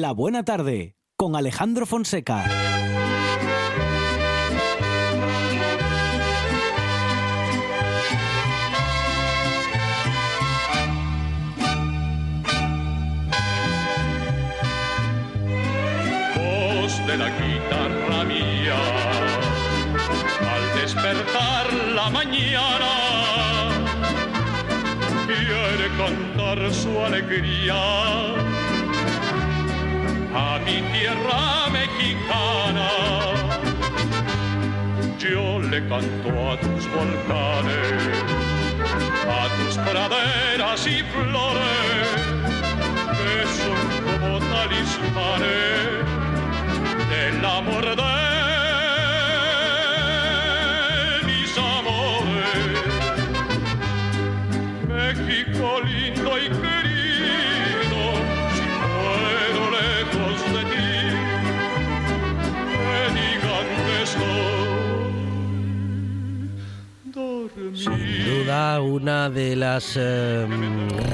La Buena Tarde con Alejandro Fonseca. Voz de la guitarra mía, al despertar la mañana, quiere cantar su alegría a mi tierra mexicana. Yo le canto a tus volcanes, a tus praderas y flores, que son como talismanes del amor de una de las eh,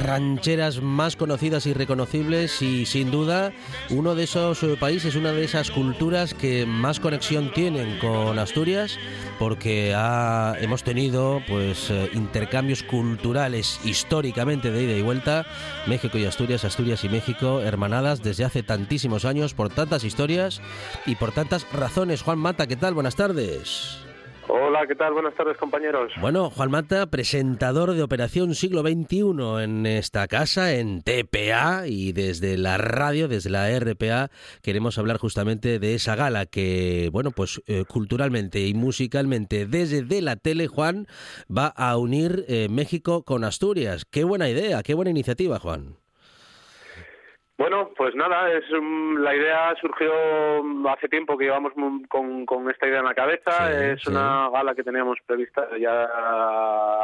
rancheras más conocidas y reconocibles y sin duda uno de esos eh, países, una de esas culturas que más conexión tienen con Asturias porque ha- hemos tenido pues eh, intercambios culturales históricamente de ida y vuelta México y Asturias, Asturias y México hermanadas desde hace tantísimos años por tantas historias y por tantas razones. Juan Mata, ¿qué tal? Buenas tardes. Hola, ¿qué tal? Buenas tardes, compañeros. Bueno, Juan Mata, presentador de Operación Siglo XXI en esta casa, en TPA, y desde la radio, desde la RPA, queremos hablar justamente de esa gala que, bueno, pues eh, culturalmente y musicalmente, desde de la tele, Juan, va a unir eh, México con Asturias. Qué buena idea, qué buena iniciativa, Juan. Bueno, pues nada, es um, la idea surgió hace tiempo que llevamos con, con esta idea en la cabeza. Sí, es sí. una gala que teníamos prevista ya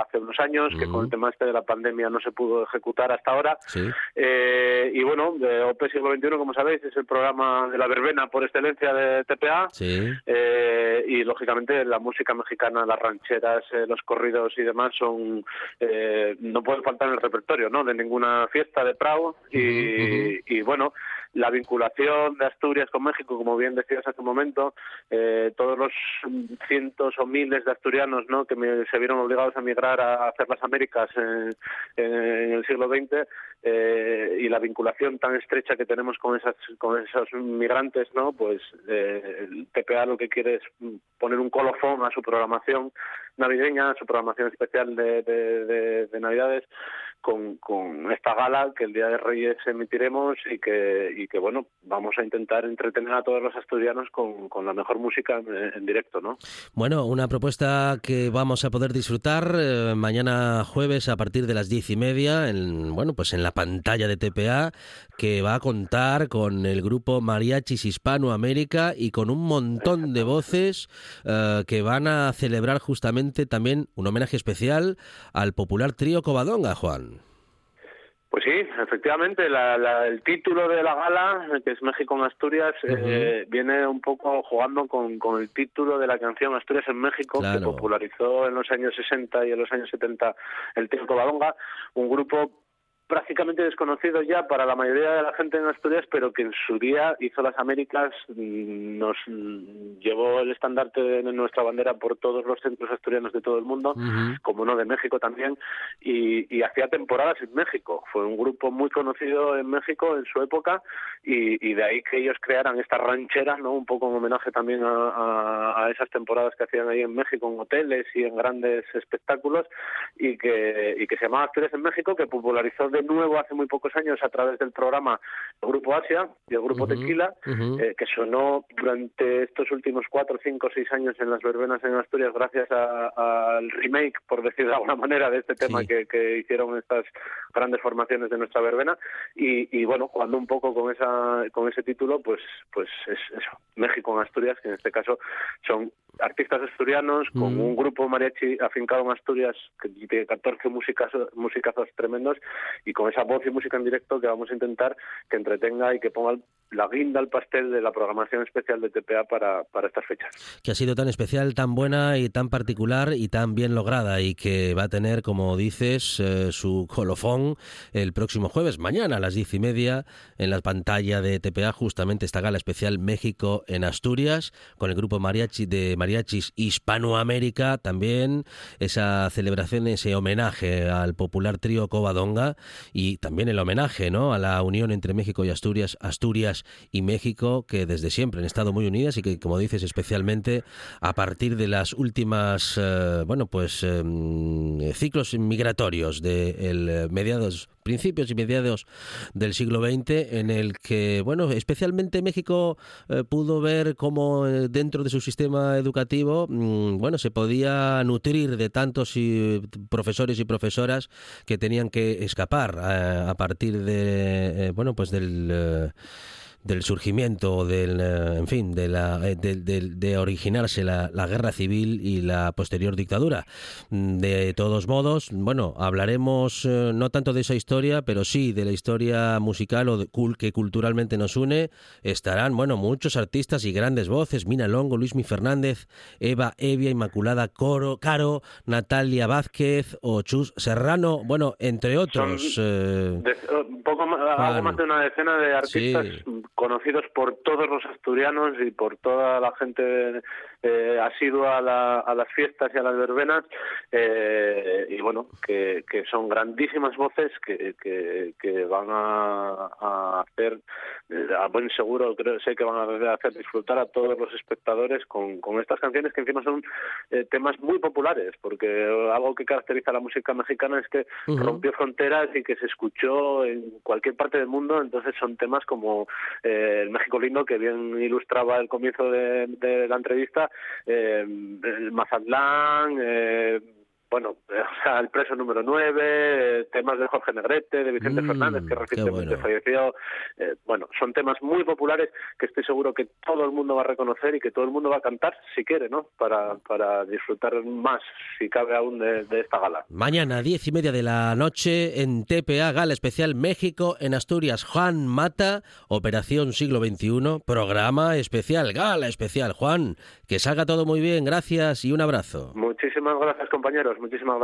hace unos años, que con el tema este de la pandemia no se pudo ejecutar hasta ahora. Sí. Eh, y bueno, de OP Siglo XXI, como sabéis, es el programa de la verbena por excelencia de TPA. Eh, y lógicamente la música mexicana, las rancheras, eh, los corridos y demás son eh, no pueden faltar en el repertorio, ¿no? De ninguna fiesta de Prado y, y bueno la vinculación de Asturias con México, como bien decías hace un momento, eh, todos los cientos o miles de asturianos ¿no? que me- se vieron obligados a migrar a hacer las Américas en, el siglo XX eh, y la vinculación tan estrecha que tenemos con esas con esos migrantes, ¿no? Pues eh, el TPA lo que quiere es poner un colofón a su programación navideña, su programación especial de, de- de- de Navidades con, con esta gala que el día de Reyes emitiremos y que, y que bueno, vamos a intentar entretener a todos los asturianos con, la mejor música en, en directo, ¿no? Bueno, una propuesta que vamos a poder disfrutar eh, mañana jueves a partir de las diez y media, en, bueno, pues en la pantalla de TPA, que va a contar con el grupo Mariachis Hispanoamérica y con un montón de voces eh, que van a celebrar justamente también un homenaje especial al popular trío Covadonga, Juan. Pues sí, efectivamente, la- la- el título de la gala, que es México en Asturias, eh, viene un poco jugando con, con el título de la canción Asturias en México, que popularizó en los años 60 y en los años 70 el Tío Covadonga, un grupo prácticamente desconocido ya para la mayoría de la gente en Asturias, pero que en su día hizo las Américas, mm, nos mm, llevó el estandarte de nuestra bandera por todos los centros asturianos de todo el mundo como no de México también, y, y hacía temporadas en México. Fue un grupo muy conocido en México en su época, y, y de ahí que ellos crearan esta ranchera, ¿no? un poco en homenaje también a, a- a esas temporadas que hacían ahí en México, en hoteles y en grandes espectáculos, y que, y que se llamaba Asturias en México, que popularizó de nuevo hace muy pocos años a través del programa Grupo Asia y el Grupo Ujú, Tequila, eh, que sonó durante estos últimos cuatro, cinco, seis años en las verbenas en Asturias gracias al remake, por decir de alguna manera, de este tema Sí. que, que hicieron estas grandes formaciones de nuestra verbena. Y, y bueno, jugando un poco con esa con ese título, pues pues es eso, México en Asturias, que en este caso son artistas asturianos con un grupo mariachi afincado en Asturias que tiene 14 músicas, musicazos tremendos y con esa voz y música en directo que vamos a intentar que entretenga y que ponga la guinda al pastel de la programación especial de TPA para, para estas fechas. Que ha sido tan especial, tan buena y tan particular y tan bien lograda y que va a tener, como dices, eh, su colofón el próximo jueves, mañana a las diez y media, en la pantalla de TPA, justamente esta gala especial México en Asturias, con el grupo mariachi de Mariachis Hispanoamérica, también esa celebración, ese homenaje al popular trío Covadonga y también el homenaje ¿no? a la unión entre México y Asturias, Asturias y México, que desde siempre han estado muy unidas y que, como dices, especialmente a partir de las últimas, eh, bueno, pues em, ciclos migratorios de el mediados principios y mediados del siglo XX, en el que, bueno, especialmente México eh, pudo ver cómo eh, dentro de su sistema educativo, mm, bueno, se podía nutrir de tantos profesores y profesoras que tenían que escapar a, a partir de, eh, bueno, pues del eh, del surgimiento, del, eh, en fin, de, la, eh, de, de- de originarse la, la guerra civil y la posterior dictadura. Mm, De todos modos, bueno, hablaremos eh, no tanto de esa historia, pero sí de la historia musical o de que culturalmente nos une. Estarán, bueno, muchos artistas y grandes voces: Mina Longo, Luismi Fernández, Eva Evia, Inmaculada Coro, Caro, Natalia Vázquez o Chus Serrano, bueno, entre otros. eh, un poco más, Juan. algo más de una decena de artistas Sí. Conocidos por todos los asturianos y por toda la gente eh, asidua a, la- a las fiestas y a las verbenas eh, y bueno que, que son grandísimas voces que, que, que van a, a hacer eh, a buen seguro creo sé que van a hacer disfrutar a todos los espectadores con, con estas canciones que encima son eh, temas muy populares porque algo que caracteriza a la música mexicana es que rompió fronteras y que se escuchó en cualquier parte del mundo, entonces son temas como eh, el México lindo, que bien ilustraba el comienzo de, de la entrevista, eh, el Mazatlán, eh, bueno, o sea, el preso número 9, temas de Jorge Negrete, de Vicente Mm, Fernández, que recientemente bueno. falleció. Eh, bueno, son temas muy populares que estoy seguro que todo el mundo va a reconocer y que todo el mundo va a cantar si quiere, ¿no? Para, para disfrutar más, si cabe aún, de, de esta gala. Mañana, diez y media de la noche, en TPA, Gala Especial México, en Asturias, Juan Mata, Operación Siglo XXI, programa especial, Gala Especial. Juan, que salga todo muy bien, gracias y un abrazo. Muchísimas gracias, compañeros. Muchísimas gracias.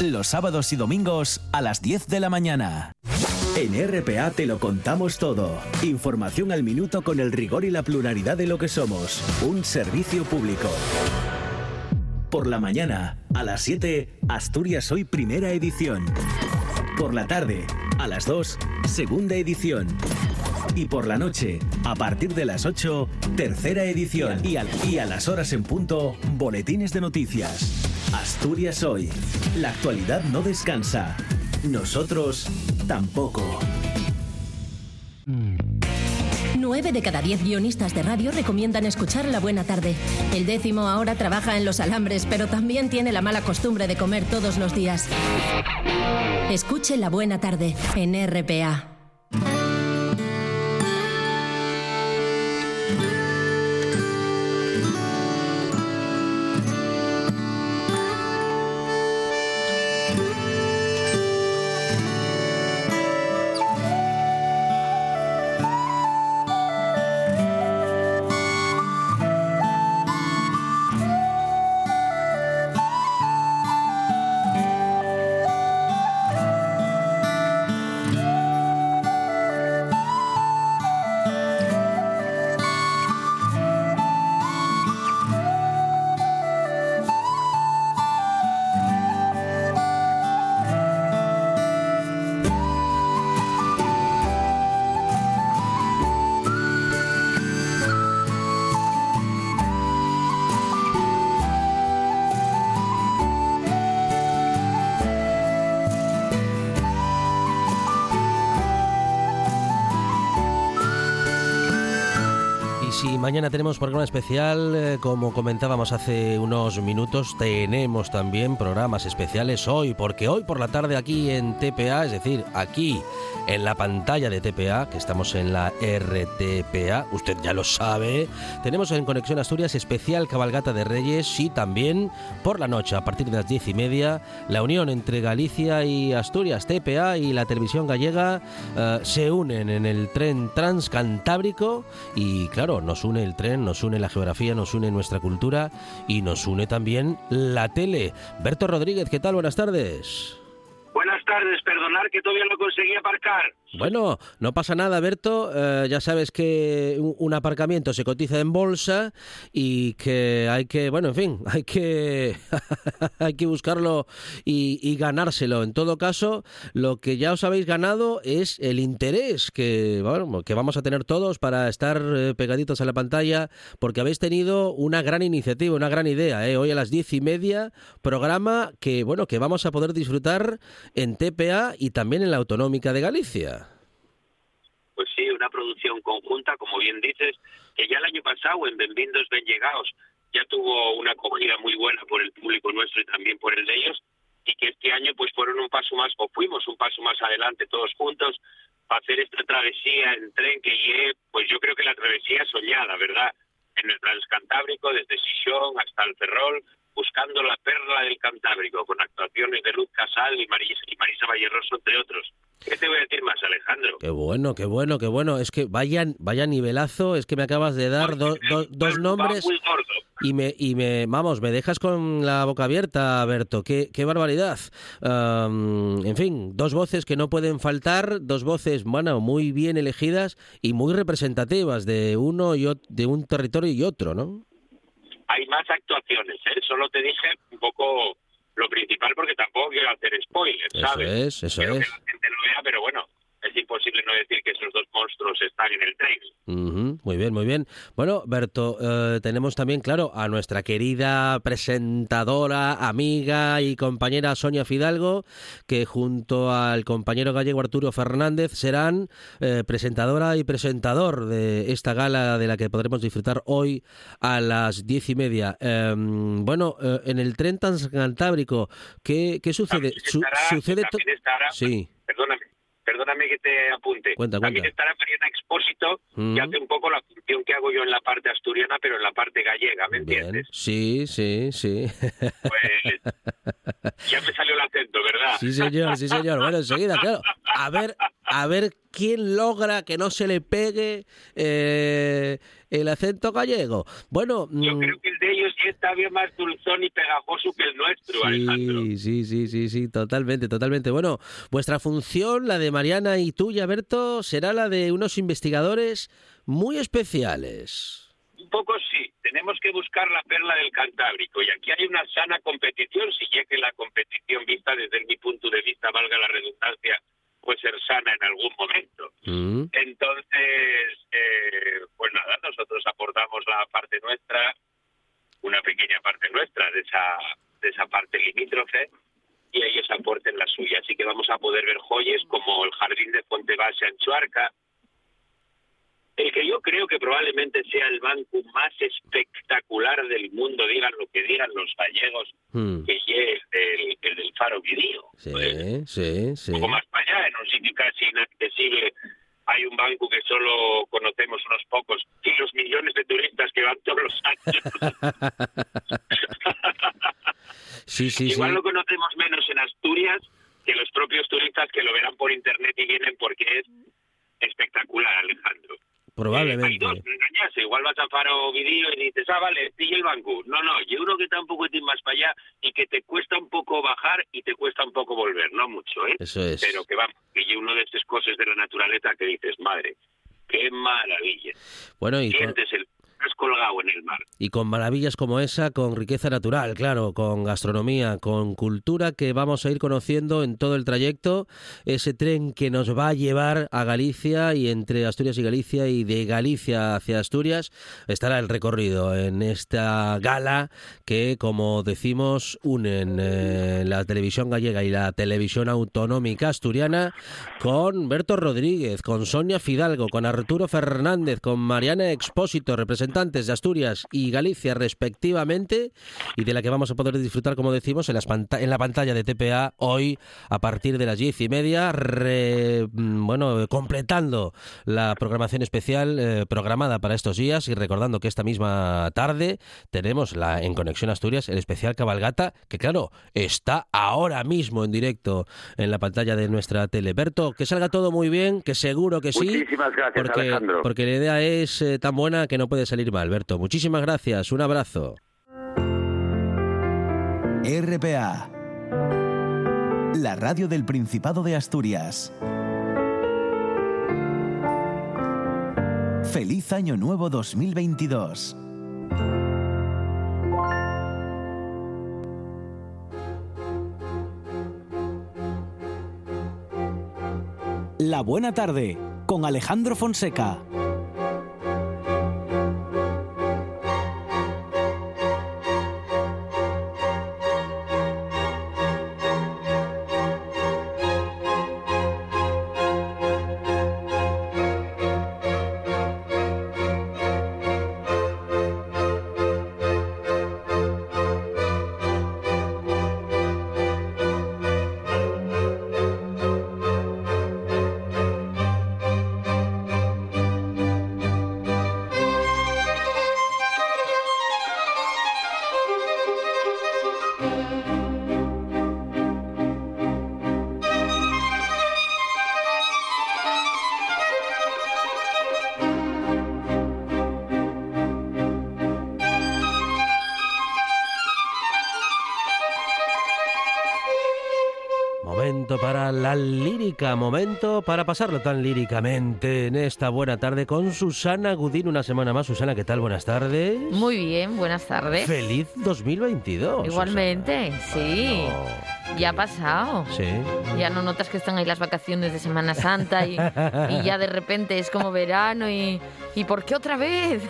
Los sábados y domingos a las 10 de la mañana. En RPA te lo contamos todo. Información al minuto con el rigor y la pluralidad de lo que somos. Un servicio público. Por la mañana, a las 7, Asturias Hoy Primera Edición. Por la tarde, a las 2, Segunda Edición. Y por la noche, a partir de las 8, tercera edición. Y a, las horas en punto, boletines de noticias. Asturias hoy. La actualidad no descansa. Nosotros tampoco. 9 de cada 10 guionistas de radio recomiendan escuchar La Buena Tarde. El décimo ahora trabaja en los alambres, pero también tiene la mala costumbre de comer todos los días. Escuche La Buena Tarde en RPA. Mañana tenemos programa especial, eh, como comentábamos hace unos minutos, tenemos también programas especiales hoy, porque hoy por la tarde aquí en TPA, es decir, aquí en la pantalla de TPA, que estamos en la RTPA, usted ya lo sabe, tenemos en Conexión Asturias especial Cabalgata de Reyes y también por la noche, a partir de las diez y media, la unión entre Galicia y Asturias, TPA y la televisión gallega eh, se unen en el tren transcantábrico y claro, nos une el tren, nos une la geografía, nos une nuestra cultura y nos une también la tele. Berto Rodríguez, ¿qué tal? Buenas tardes. Buenas tardes, perdonar que todavía no conseguí aparcar. Bueno, no pasa nada, Berto. Eh, ya sabes que un, aparcamiento se cotiza en bolsa y que hay que, bueno, en fin, hay que hay que buscarlo y, y ganárselo. En todo caso, lo que ya os habéis ganado es el interés que, bueno, que vamos a tener todos para estar eh, pegaditos a la pantalla, porque habéis tenido una gran iniciativa, una gran idea. ¿eh? Hoy a las diez y media, programa que, bueno, que vamos a poder disfrutar en TPA y también en la Autonómica de Galicia. Pues sí, una producción conjunta, como bien dices, que ya el año pasado en Benvindos Ben Llegados ya tuvo una acogida muy buena por el público nuestro y también por el de ellos, y que este año pues fueron un paso más, o fuimos un paso más adelante todos juntos, para hacer esta travesía en tren que llegue, pues yo creo que la travesía soñada, ¿verdad? En el Transcantábrico, desde Sisión hasta el Ferrol, buscando la perla del Cantábrico, con actuaciones de Luz Casal y Marisa, y Marisa Valleroso, entre otros. ¿Qué te voy a decir más, Alejandro? Qué bueno, qué bueno, qué bueno. Es que vaya, vaya nivelazo, es que me acabas de dar do- do- dos nombres muy gordo. y me, y me, vamos, me dejas con la boca abierta, Berto. Qué, qué barbaridad. Am, en fin, dos voces que no pueden faltar, dos voces, bueno, muy bien elegidas y muy representativas de uno y ot- de un territorio y otro, ¿no? Hay más actuaciones, ¿eh? Solo te dije un poco lo principal porque tampoco quiero hacer spoilers, Eso ¿sabes? es, eso Quiero es. que la gente lo vea, pero bueno, es imposible no decir que esos dos monstruos están en el tren. Ujú, muy bien, muy bien. Bueno, Berto, eh, tenemos también, claro, a nuestra querida presentadora, amiga y compañera Sonia Fidalgo, que junto al compañero gallego Arturo Fernández serán eh, presentadora y presentador de esta gala de la que podremos disfrutar hoy a las diez y media. Em, bueno, eh, en el tren transcantábrico, ¿qué, qué sucede? Su- sucede estará- Sí. Perdóname, perdóname que te apunte. Cuenta, También cuenta. estará Mariana Expósito, Mm. que hace un poco la función que hago yo en la parte asturiana, pero en la parte gallega, ¿me Bien, entiendes? sí, sí, sí. Pues ya me salió el acento, ¿verdad? Sí, señor, sí, señor. Bueno, enseguida, claro. A ver, a ver quién logra que no se le pegue eh, el acento gallego. Bueno, Yo mm, creo que el de ellos está bien más dulzón y pegajoso que el nuestro, Alejandro. sí, sí, sí, sí, sí, totalmente, totalmente. Bueno, vuestra función, la de Mariana y tuya, Berto, será la de unos investigadores muy especiales. Un poco sí, tenemos que buscar la perla del Cantábrico y aquí hay una sana competición, si ya que la competición vista desde mi punto de vista, valga la redundancia, puede ser sana en algún momento. Mm, Entonces, eh, pues nada, nosotros aportamos la parte nuestra, una pequeña parte nuestra de esa, de esa parte limítrofe, y ellos aporten la suya. Así que vamos a poder ver joyas como el jardín de Fontebasa en Chuarca, el que yo creo que probablemente sea el banco más espectacular del mundo, digan lo que digan los gallegos, mm. que es el, el del Faro Vidío. Sí, Pues, sí, sí. un poco más para allá, en un sitio casi inaccesible. Hay un banco que solo conocemos unos pocos y los millones de turistas que van todos los años. Sí, sí, sí. Igual lo menos en Asturias que los propios turistas que lo verán por internet y vienen porque es espectacular, Alejandro. Hay dos, engañarse. Igual vas a Faro Vidío y dices, ah, vale, pilla el banco. No, no, yo uno que un poquitín más para allá y que te cuesta un poco bajar y te cuesta un poco volver, no mucho, ¿eh? Eso es. Pero que vamos, que uno de esas cosas de la naturaleza que dices, madre, qué maravilla. Bueno, y con- Sientes el Y con maravillas como esa, con riqueza natural, claro, con gastronomía, con cultura que vamos a ir conociendo en todo el trayecto, ese tren que nos va a llevar a Galicia y entre Asturias y Galicia y de Galicia hacia Asturias estará el recorrido en esta gala que, como decimos, unen eh, la televisión gallega y la televisión autonómica asturiana con Berto Rodríguez, con Sonia Fidalgo, con Arturo Fernández, con Mariana Expósito, representantes de Asturias y Galicia respectivamente, y de la que vamos a poder disfrutar, como decimos, en, las en la pantalla de TPA hoy a partir de las diez y media, re- mm, bueno, completando la programación especial eh, programada para estos días y recordando que esta misma tarde tenemos la en Conexión Asturias el especial Cabalgata, que claro, está ahora mismo en directo en la pantalla de nuestra tele. Berto, que salga todo muy bien, que seguro que sí. Muchísimas gracias, porque, Alejandro. porque la idea es eh, tan buena que no puede salir mal, Berto. Muchísimas gracias, un abrazo. RPA. La radio del Principado de Asturias. Feliz Año Nuevo 2022. La buena tarde con Alejandro Fonseca. Lírica, momento para pasarlo tan líricamente en esta buena tarde con Susana Gudín. Una semana más. Susana, ¿qué tal? Buenas tardes. Muy bien, buenas tardes. Feliz 2022. Igualmente, Susana. sí. Bueno, Ya ha pasado. sí. Ya no notas que están ahí las vacaciones de Semana Santa y, y ya de repente es como verano y, ¿y por qué otra vez?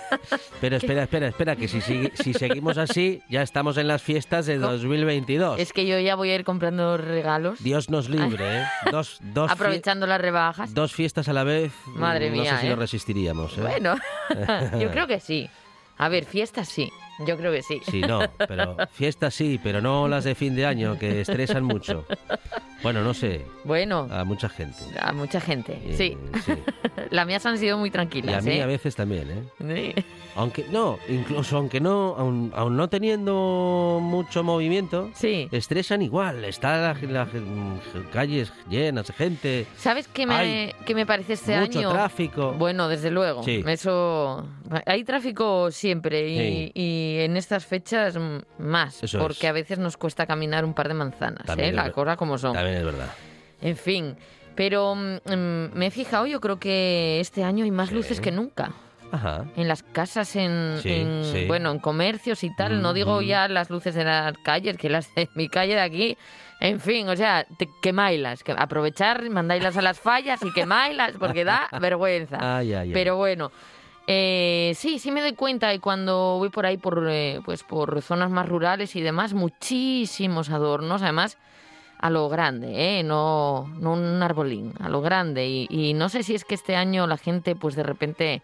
Pero espera, espera, espera, que si, si seguimos así, ya estamos en las fiestas de 2022. Es que yo ya voy a ir comprando regalos, Dios nos libre, ¿eh? Dos, dos, aprovechando las rebajas. dos fiestas a la vez. Madre no mía, sé si ¿eh? lo resistiríamos. ¿eh? Bueno, yo creo que sí. A ver, fiestas sí, yo creo que sí. Sí, no, pero fiestas sí, pero no las de fin de año, que estresan mucho. Bueno, no sé, Bueno, a mucha gente. a mucha gente, Eh, sí. sí. Las mías han sido muy Y a tranquilas, mí ¿eh? a veces también, ¿eh? Sí. Aunque, no, incluso aunque no, aun, aun no teniendo mucho movimiento, Sí. estresan igual. Está las la, calles llenas de gente, ¿Sabes qué me, qué me parece este mucho año? tráfico. Bueno, desde luego. Sí. Eso. Hay tráfico siempre y, Sí. y en estas fechas mm, más. Eso porque es. a veces nos cuesta caminar un par de manzanas, ¿eh? La cosa como son. También es verdad. En fin. Pero mm, mm, me he fijado, yo creo que este año hay más Sí. luces que nunca. Ajá. En las casas, en, Sí, en- sí. bueno, en comercios y tal. No digo Mm. ya las luces de las calles, que las de mi calle de aquí. En fin, o sea, te, quemáilas. Que aprovechar, mandáislas a las fallas y quemáilas, porque da vergüenza. Ay, ay, ay. Pero bueno, eh, sí, sí me doy cuenta y cuando voy por ahí por, eh, pues por zonas más rurales y demás, muchísimos adornos, además a lo grande, ¿eh? no, no un arbolín, a lo grande. Y, y no sé si es que este año la gente pues de repente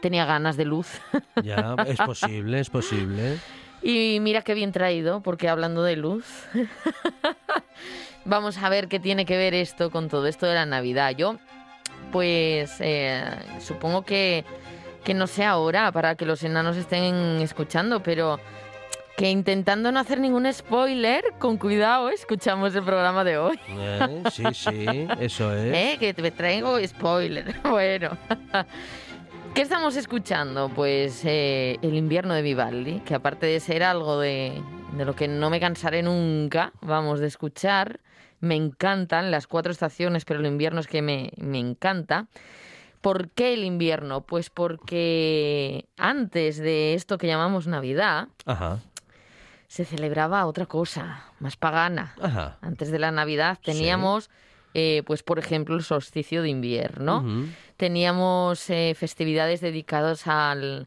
tenía ganas de luz. Ya, es posible, es posible. Y mira qué bien traído, porque hablando de luz, vamos a ver qué tiene que ver esto con todo esto de la Navidad. Yo, pues, eh, supongo que, que no sé ahora para que los enanos estén escuchando, pero que intentando no hacer ningún spoiler, con cuidado, escuchamos el programa de hoy. Eh, sí, sí, eso es. ¿Eh? Que te traigo spoiler. Bueno. ¿Qué estamos escuchando? Pues eh, el invierno de Vivaldi, que aparte de ser algo de, de lo que no me cansaré nunca, vamos, de escuchar, me encantan las cuatro estaciones, pero el invierno es que me, me encanta. ¿Por qué el invierno? Pues porque antes de esto que llamamos Navidad, Ajá. se celebraba otra cosa, más pagana. Ajá. Antes de la Navidad teníamos, eh, pues por ejemplo, el solsticio de invierno. Teníamos eh, festividades dedicadas al,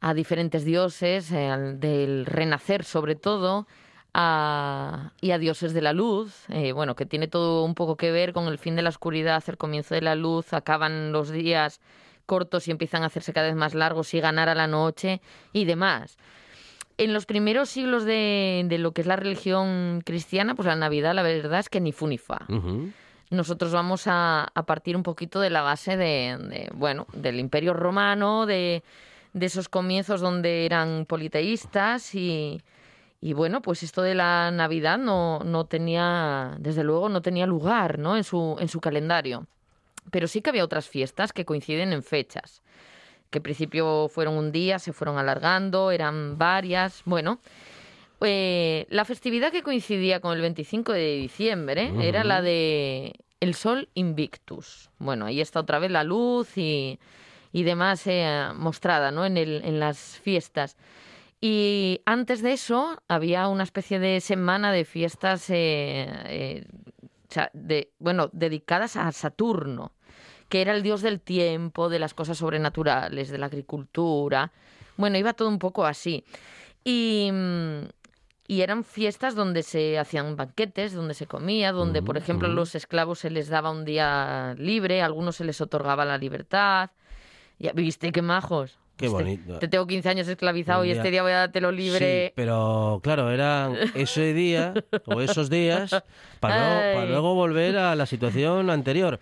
a diferentes dioses, eh, al del renacer sobre todo, a- y a dioses de la luz. eh, bueno, que tiene todo un poco que ver con el fin de la oscuridad, el comienzo de la luz, acaban los días cortos y empiezan a hacerse cada vez más largos y ganar a la noche y demás. En los primeros siglos de, de lo que es la religión cristiana, pues la Navidad, la verdad es que ni fu ni fa nosotros vamos a, a partir un poquito de la base de, de, bueno, del Imperio Romano, de, de esos comienzos donde eran politeístas y, y bueno, pues esto de la Navidad no, no tenía, desde luego, no tenía lugar ¿no? en, su, en su calendario. Pero sí que había otras fiestas que coinciden en fechas, que al principio fueron un día, se fueron alargando, eran varias. Bueno, eh, la festividad que coincidía con el 25 de diciembre era la de el Sol Invictus. Bueno, ahí está otra vez la luz y, y demás eh, mostrada ¿no? en, el, en las fiestas. Y antes de eso había una especie de semana de fiestas eh, eh, de, bueno, dedicadas a Saturno, que era el dios del tiempo, de las cosas sobrenaturales, de la agricultura. Bueno, iba todo un poco así. Y, mm, y eran fiestas donde se hacían banquetes, donde se comía, donde, por ejemplo, a los esclavos se les daba un día libre, a algunos se les otorgaba la libertad. Ya viste, qué majos. Qué Este- bonito. Te tengo 15 años esclavizado y este día voy a dártelo libre. Sí, pero claro, era ese día o esos días para, luego volver a la situación anterior.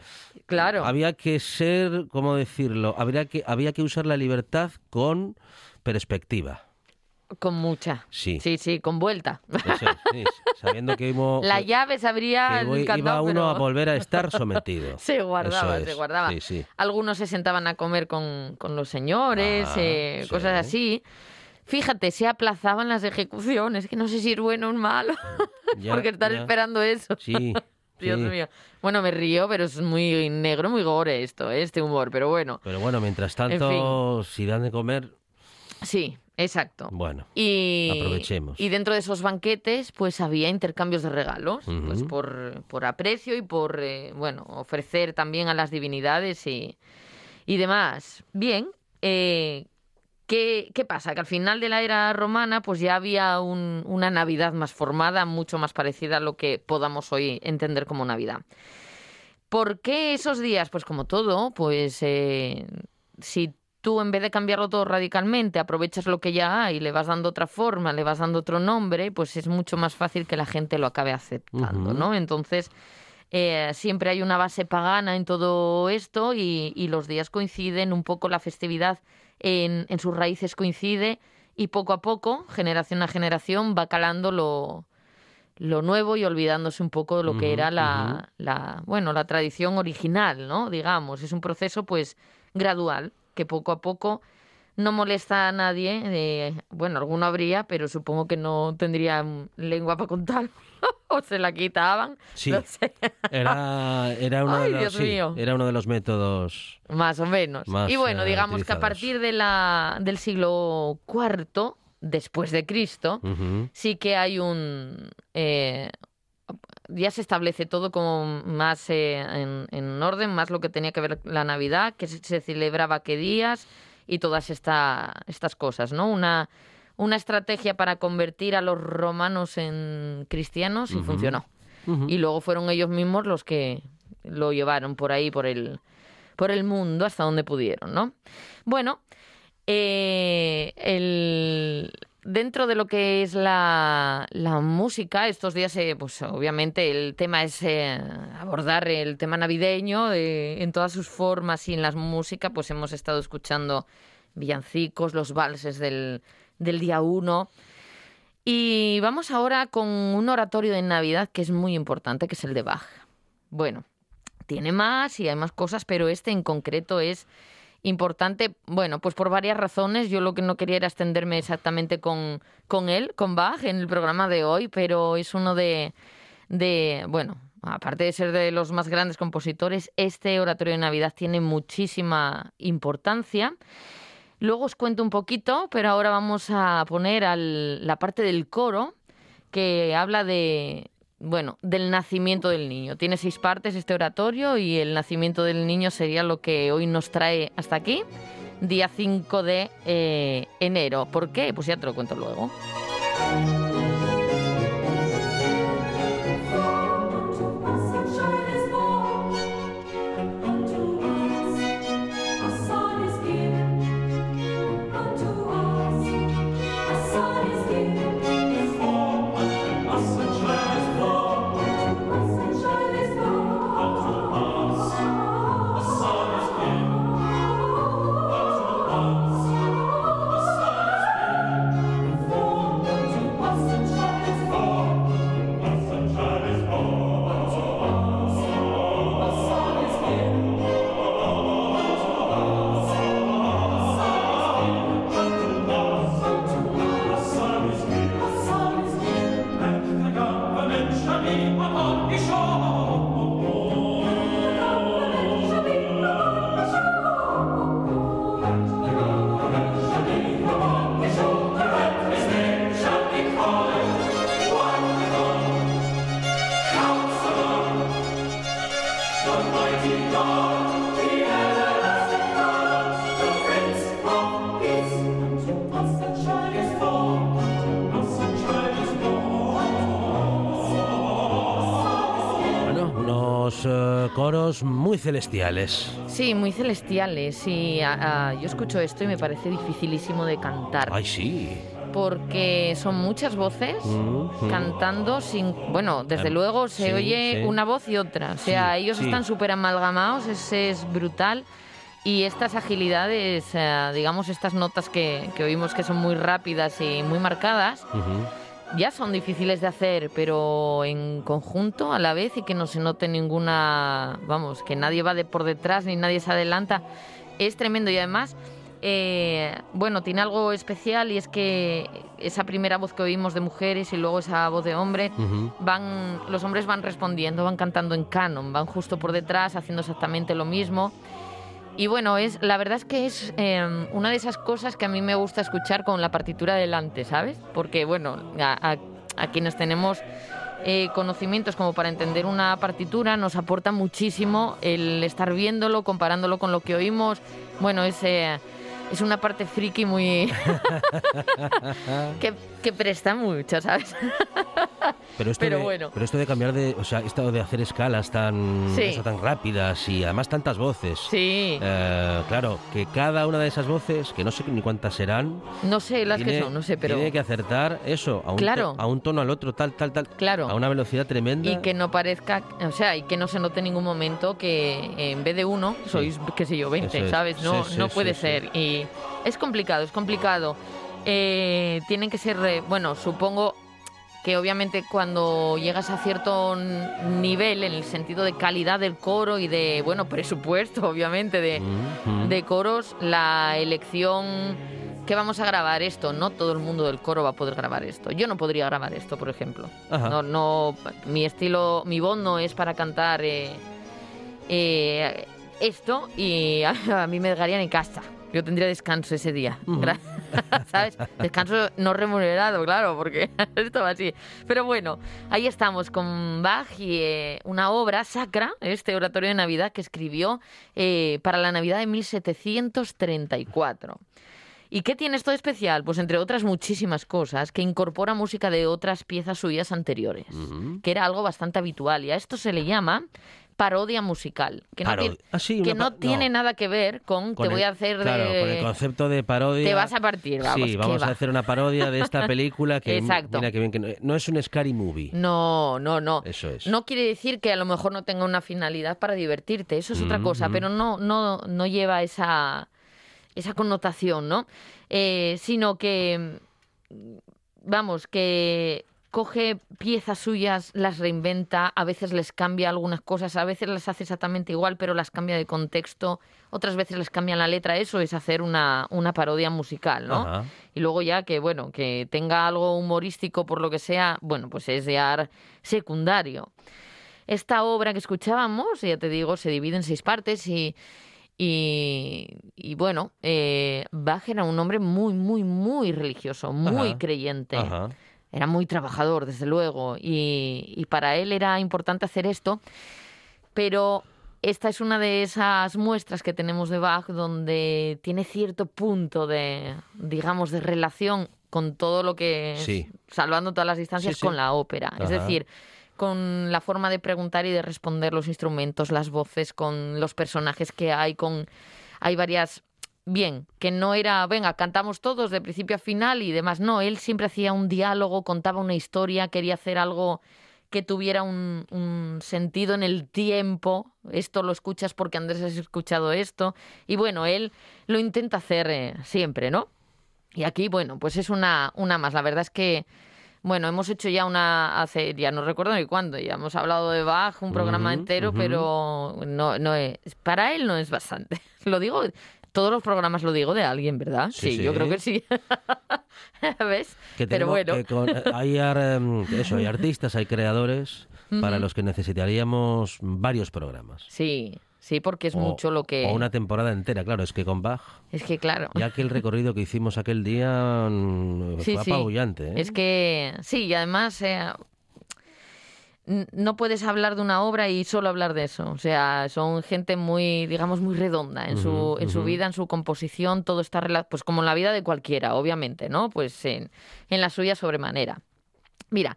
Claro. Había que ser, ¿cómo decirlo? Habría que, había que usar la libertad con perspectiva. Con mucha. Sí. Sí, sí, con vuelta. Eso es, sí, sabiendo que, iba- La llave se abría que el iba- uno pero a volver a estar sometido. se guardaba, se guardaba. Sí, sí. Algunos se sentaban a comer con, con los señores, Ah, eh, cosas así. Fíjate, se aplazaban las ejecuciones, que no sé si es bueno o malo, Ya, porque estar ya. esperando eso. Sí. Dios sí. mío. Bueno, me río, pero es muy negro, muy gore esto, eh, este humor, pero bueno. Pero bueno, mientras tanto, si dan de comer, Sí, exacto. bueno. Y, Aprovechemos. y dentro de esos banquetes, pues había intercambios de regalos, pues por, por aprecio y por, eh, bueno, ofrecer también a las divinidades y, y demás. Bien, eh, ¿qué, qué pasa? Que al final de la era romana, pues ya había un- una Navidad más formada, mucho más parecida a lo que podamos hoy entender como Navidad. ¿Por qué esos días? Pues como todo, pues eh, si tú en vez de cambiarlo todo radicalmente, aprovechas lo que ya hay, le vas dando otra forma, le vas dando otro nombre, pues es mucho más fácil que la gente lo acabe aceptando. ¿no? Entonces, eh, siempre hay una base pagana en todo esto y, y los días coinciden, un poco la festividad en, en sus raíces coincide y poco a poco, generación a generación, va calando lo, lo nuevo y olvidándose un poco de lo que era la, la, bueno, la tradición original, ¿no? Digamos, es un proceso pues gradual que poco a poco no molesta a nadie. eh, bueno, alguno habría, pero supongo que no tendrían lengua para contar o se la quitaban. Sí. no sé, Era, era, uno, Ay, de los, sí, era uno de los métodos. más o menos. Más, y bueno, eh, digamos que a partir de la, del siglo IV después de Cristo, sí que hay un... eh, ya se establece todo como más eh, en, en orden, más lo que tenía que ver la Navidad, que se, celebraba qué días y todas esta, estas cosas, ¿no? Una, una estrategia para convertir a los romanos en cristianos y funcionó. Y luego fueron ellos mismos los que lo llevaron por ahí, por el, por el mundo, hasta donde pudieron, ¿no? Bueno, eh, el, dentro de lo que es la, la música, estos días, eh, pues obviamente el tema es eh, abordar el tema navideño eh, en todas sus formas y en la música, pues hemos estado escuchando villancicos, los valses del, del día uno. Y vamos ahora con un oratorio de Navidad que es muy importante, que es el de Bach. Bueno, tiene más y hay más cosas, pero este en concreto es importante, bueno, pues por varias razones. Yo lo que no quería era extenderme exactamente con, con él, con Bach, en el programa de hoy, pero es uno de, de, bueno, aparte de ser de los más grandes compositores, este oratorio de Navidad tiene muchísima importancia. Luego os cuento un poquito, pero ahora vamos a poner al- la parte del coro que habla de, bueno, del nacimiento del niño. Tiene seis partes este oratorio y el nacimiento del niño sería lo que hoy nos trae hasta aquí, día 5 de eh, enero. ¿Por qué? Pues ya te lo cuento luego. Coros muy celestiales. Sí, muy celestiales. Y a- a- yo escucho esto y me parece dificilísimo de cantar. Ay, sí. Porque son muchas voces cantando sin... Bueno, desde Em, luego se sí, oye sí. una voz y otra. O sea, Sí, ellos están súper amalgamados, es, es brutal. Y estas agilidades, eh, digamos, estas notas que, que oímos que son muy rápidas y muy marcadas, Ujú. Ya son difíciles de hacer, pero en conjunto a la vez y que no se note ninguna, vamos, que nadie va de por detrás ni nadie se adelanta, es tremendo y además, eh, bueno, tiene algo especial y es que esa primera voz que oímos de mujeres y luego esa voz de hombre, van, los hombres van respondiendo, van cantando en canon, van justo por detrás haciendo exactamente lo mismo. Y bueno, es, la verdad es que es eh, una de esas cosas que a mí me gusta escuchar con la partitura delante, ¿sabes? Porque, bueno, a, a- a quienes tenemos eh, conocimientos como para entender una partitura nos aporta muchísimo el estar viéndolo, comparándolo con lo que oímos. Bueno, es, eh, es una parte friki muy... que, que presta mucho, ¿sabes? Pero esto, Pero de, bueno. pero esto de cambiar de, o sea, esto de hacer escalas tan, Sí. eso, tan rápidas y además tantas voces. Sí. Eh, claro, que cada una de esas voces, que no sé ni cuántas serán, No sé las tiene, que son, no sé, pero... tiene que acertar eso, a un, Claro. to- a un tono al otro, tal, tal, tal, Claro. a una velocidad tremenda. Y que no parezca, o sea, y que no se note en ningún momento que en vez de uno sois, qué sé yo, 20, Eso es. ¿sabes? No, Sí, sí, no sí, puede sí. ser. Y es complicado, es complicado. Eh, tienen que ser, eh, bueno, supongo que obviamente cuando llegas a cierto nivel en el sentido de calidad del coro y de, bueno, presupuesto, obviamente, de, de coros, la elección que vamos a grabar esto, no todo el mundo del coro va a poder grabar esto. Yo no podría grabar esto, por ejemplo. Ajá. No, no, mi estilo, mi voz no es para cantar eh, eh, esto y a, a mí me dejarían en casa. Yo tendría descanso ese día. ¿Sabes? Descanso no remunerado, claro, porque esto va así. Pero bueno, ahí estamos con Bach y eh, una obra sacra, este oratorio de Navidad que escribió eh, para la Navidad de 1734. ¿Y qué tiene esto de especial? Pues entre otras muchísimas cosas, que incorpora música de otras piezas suyas anteriores, que era algo bastante habitual. Y a esto se le llama parodia musical, que no, Parod- tiene, Ah, sí, que no tiene nada que ver con, Con te voy a hacer claro, de... con el concepto de parodia. Te vas a partir, vamos, Sí, ¿qué vamos a va? hacer una parodia de esta película que Exacto. mira que bien que no, no es un scary movie. No, no, no. Eso es. No quiere decir que a lo mejor no tenga una finalidad para divertirte, eso es otra cosa, pero no, no, no lleva esa, esa connotación, ¿no? Eh, sino que, vamos, que coge piezas suyas, las reinventa, a veces les cambia algunas cosas, a veces las hace exactamente igual, pero las cambia de contexto, otras veces les cambia la letra, eso es hacer una, una parodia musical, ¿no? Ajá. Y luego ya que, bueno, que tenga algo humorístico por lo que sea, bueno, pues es ya secundario. esta obra que escuchábamos, ya te digo, se divide en seis partes y, y, bueno, eh, Bach era un hombre muy, muy, muy religioso, muy creyente. Era muy trabajador, desde luego, y, y para él era importante hacer esto, pero esta es una de esas muestras que tenemos de Bach donde tiene cierto punto de, digamos, de relación con todo lo que, salvando todas las distancias, con la ópera. Es decir, con la forma de preguntar y de responder los instrumentos, las voces, con los personajes que hay, con hay varias bien, que no era, venga, cantamos todos de principio a final y demás. No, él siempre hacía un diálogo, contaba una historia, quería hacer algo que tuviera un, un, sentido en el tiempo. Esto lo escuchas porque Andrés has escuchado esto. Y bueno, él lo intenta hacer eh, siempre, ¿no? Y aquí, bueno, pues es una, una más. La verdad es que, bueno, hemos hecho ya una, hace, ya no recuerdo ni cuándo, ya hemos hablado de Bach, un programa entero, pero no, no es, para él no es bastante. Lo digo, todos los programas lo digo de alguien, ¿verdad? Sí, yo creo que sí. ¿Ves? pero bueno. hay, em, eso, hay artistas, hay creadores para los que necesitaríamos varios programas. Sí, Sí, porque es mucho lo que... O una temporada entera, claro, es que con Bach... Es que claro. Ya que el recorrido que hicimos aquel día mm, fue apabullante. ¿eh? Es que sí, y además eh, no puedes hablar de una obra y solo hablar de eso. O sea, son gente muy, digamos, muy redonda en su, en su vida, en su composición, todo está pues como en la vida de cualquiera, obviamente, ¿no? Pues en, en la suya sobremanera. Mira,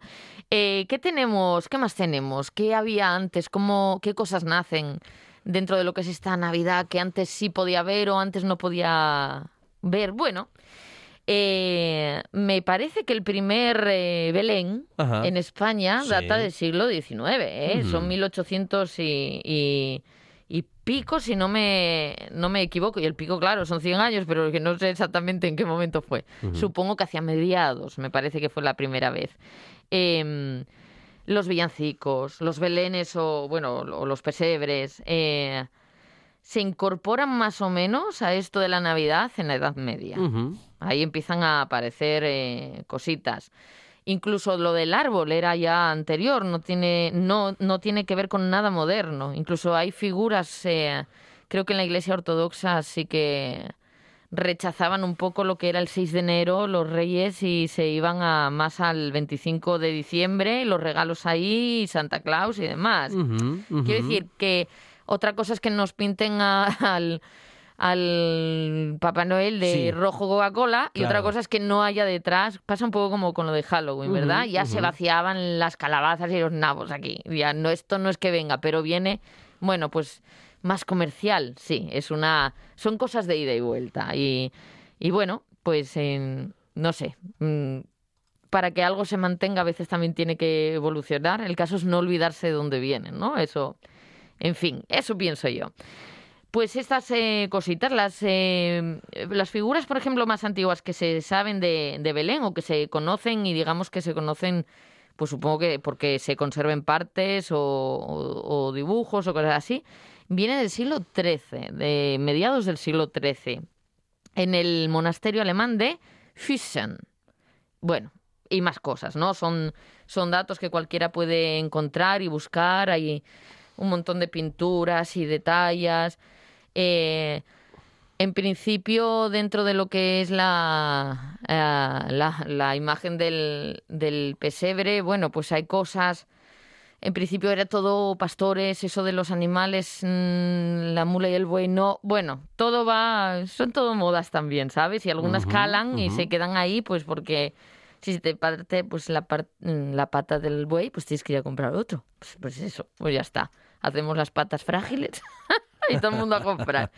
eh, ¿qué tenemos? ¿Qué más tenemos? ¿Qué había antes? ¿Cómo, ¿Qué cosas nacen? dentro de lo que es esta Navidad que antes sí podía ver o antes no podía ver. Bueno, eh, me parece que el primer eh, Belén en España data del siglo XIX, ¿eh? son 1800 y, y, pico, si no me, no me equivoco. Y el pico, claro, son 100 años, pero que no sé exactamente en qué momento fue. Supongo que hacia mediados, me parece que fue la primera vez. Eh, los villancicos, los belenes o, bueno, o los pesebres, eh, se incorporan más o menos a esto de la Navidad en la Edad Media. Ahí empiezan a aparecer eh, cositas. Incluso lo del árbol era ya anterior, no tiene, no, no tiene que ver con nada moderno. Incluso hay figuras, eh, creo que en la Iglesia Ortodoxa sí que rechazaban un poco lo que era el 6 de enero los reyes y se iban a más al 25 de diciembre, los regalos ahí, Santa Claus y demás. Quiero decir que otra cosa es que nos pinten al, al Papá Noel de rojo Coca-Cola y otra cosa es que no haya detrás, pasa un poco como con lo de Halloween, ¿verdad? Ya se vaciaban las calabazas y los nabos aquí. Ya no esto no es que venga, pero viene, bueno, pues más comercial, sí, es una son cosas de ida y vuelta y, y bueno, pues no sé, mm, para que algo se mantenga a veces también tiene que evolucionar. El caso es no olvidarse de dónde vienen, ¿no? Eso, en fin, eso pienso yo. Pues estas eh, cositas, las, eh, las figuras, por ejemplo, más antiguas que se saben de, de Belén o que se conocen y digamos que se conocen pues supongo que porque se conserven partes o, o, dibujos o cosas así, viene del siglo XIII, de mediados del siglo XIII, en el monasterio alemán de Füssen. Bueno, y más cosas, ¿no? Son, son datos que cualquiera puede encontrar y buscar. Hay un montón de pinturas y detalles. Eh, en principio, dentro de lo que es la, eh, la, la, imagen del, del pesebre, bueno, pues hay cosas en principio era todo pastores, eso de los animales, mm, la mula y el buey, no. Bueno, todo va, son todo modas también, ¿sabes? Y algunas calan y se quedan ahí, pues porque si te parte pues la, mm, la pata del buey, pues tienes que ir a comprar otro. Pues, pues eso, pues ya está. Hacemos las patas frágiles y todo el mundo a comprar.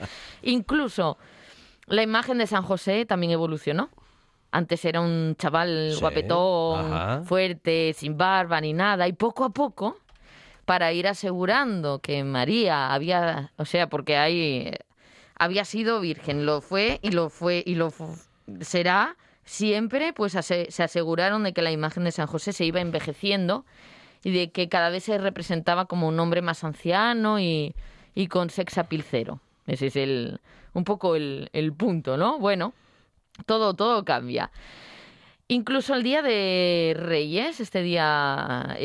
Incluso la imagen de San José también evolucionó. Antes era un chaval guapetón, fuerte, sin barba ni nada, y poco a poco, para ir asegurando que María había, o sea, porque ahí había sido virgen, lo fue y lo fue y lo será siempre, pues se aseguraron de que la imagen de San José se iba envejeciendo y de que cada vez se representaba como un hombre más anciano y, y con sex appeal. Ese es el, un poco el, el punto, ¿no? Bueno, todo, todo cambia. Incluso el día de Reyes, este día